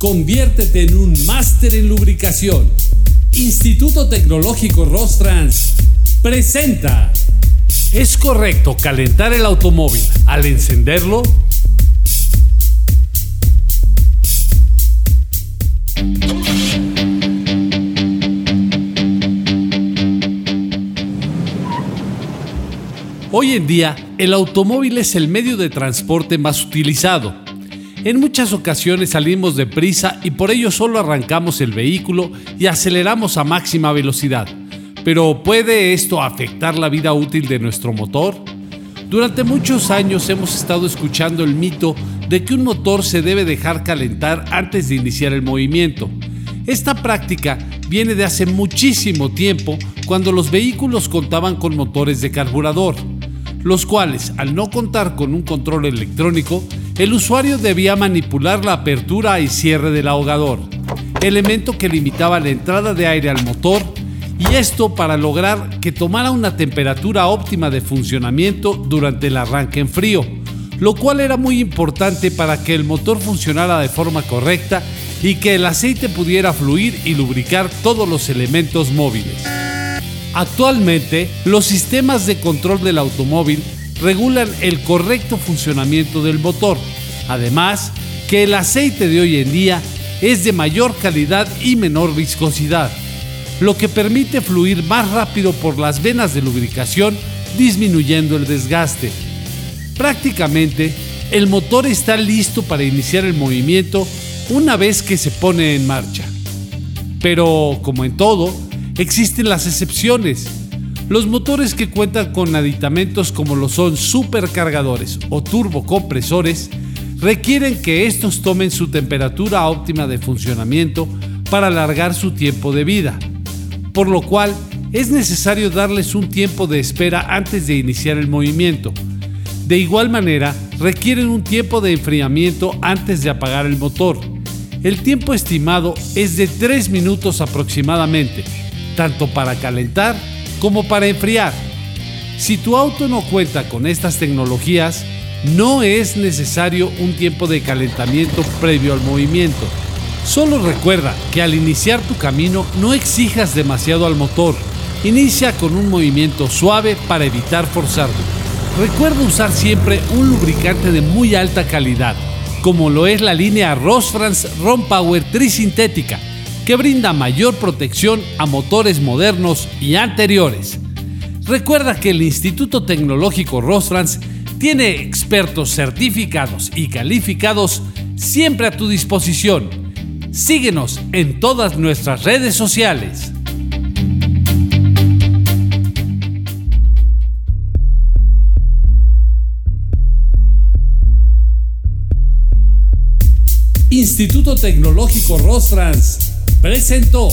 Conviértete en un máster en lubricación. Instituto Tecnológico Rostrans presenta. ¿Es correcto calentar el automóvil al encenderlo? Hoy en día, el automóvil es el medio de transporte más utilizado. En muchas ocasiones salimos de prisa y por ello solo arrancamos el vehículo y aceleramos a máxima velocidad. Pero ¿puede esto afectar la vida útil de nuestro motor? Durante muchos años hemos estado escuchando el mito de que un motor se debe dejar calentar antes de iniciar el movimiento. Esta práctica viene de hace muchísimo tiempo cuando los vehículos contaban con motores de carburador los cuales, al no contar con un control electrónico, el usuario debía manipular la apertura y cierre del ahogador, elemento que limitaba la entrada de aire al motor, y esto para lograr que tomara una temperatura óptima de funcionamiento durante el arranque en frío, lo cual era muy importante para que el motor funcionara de forma correcta y que el aceite pudiera fluir y lubricar todos los elementos móviles. Actualmente, los sistemas de control del automóvil regulan el correcto funcionamiento del motor. Además, que el aceite de hoy en día es de mayor calidad y menor viscosidad, lo que permite fluir más rápido por las venas de lubricación, disminuyendo el desgaste. Prácticamente, el motor está listo para iniciar el movimiento una vez que se pone en marcha. Pero, como en todo, existen las excepciones. Los motores que cuentan con aditamentos como lo son supercargadores o turbocompresores requieren que estos tomen su temperatura óptima de funcionamiento para alargar su tiempo de vida, por lo cual es necesario darles un tiempo de espera antes de iniciar el movimiento. De igual manera, requieren un tiempo de enfriamiento antes de apagar el motor. El tiempo estimado es de 3 minutos aproximadamente, tanto para calentar como para enfriar. Si tu auto no cuenta con estas tecnologías, no es necesario un tiempo de calentamiento previo al movimiento. Solo recuerda que al iniciar tu camino no exijas demasiado al motor. Inicia con un movimiento suave para evitar forzarlo. Recuerda usar siempre un lubricante de muy alta calidad, como lo es la línea Rosfrans Ron Power Trisintética que brinda mayor protección a motores modernos y anteriores. Recuerda que el Instituto Tecnológico Rostrans tiene expertos certificados y calificados siempre a tu disposición. Síguenos en todas nuestras redes sociales. Instituto Tecnológico Rostrans presentó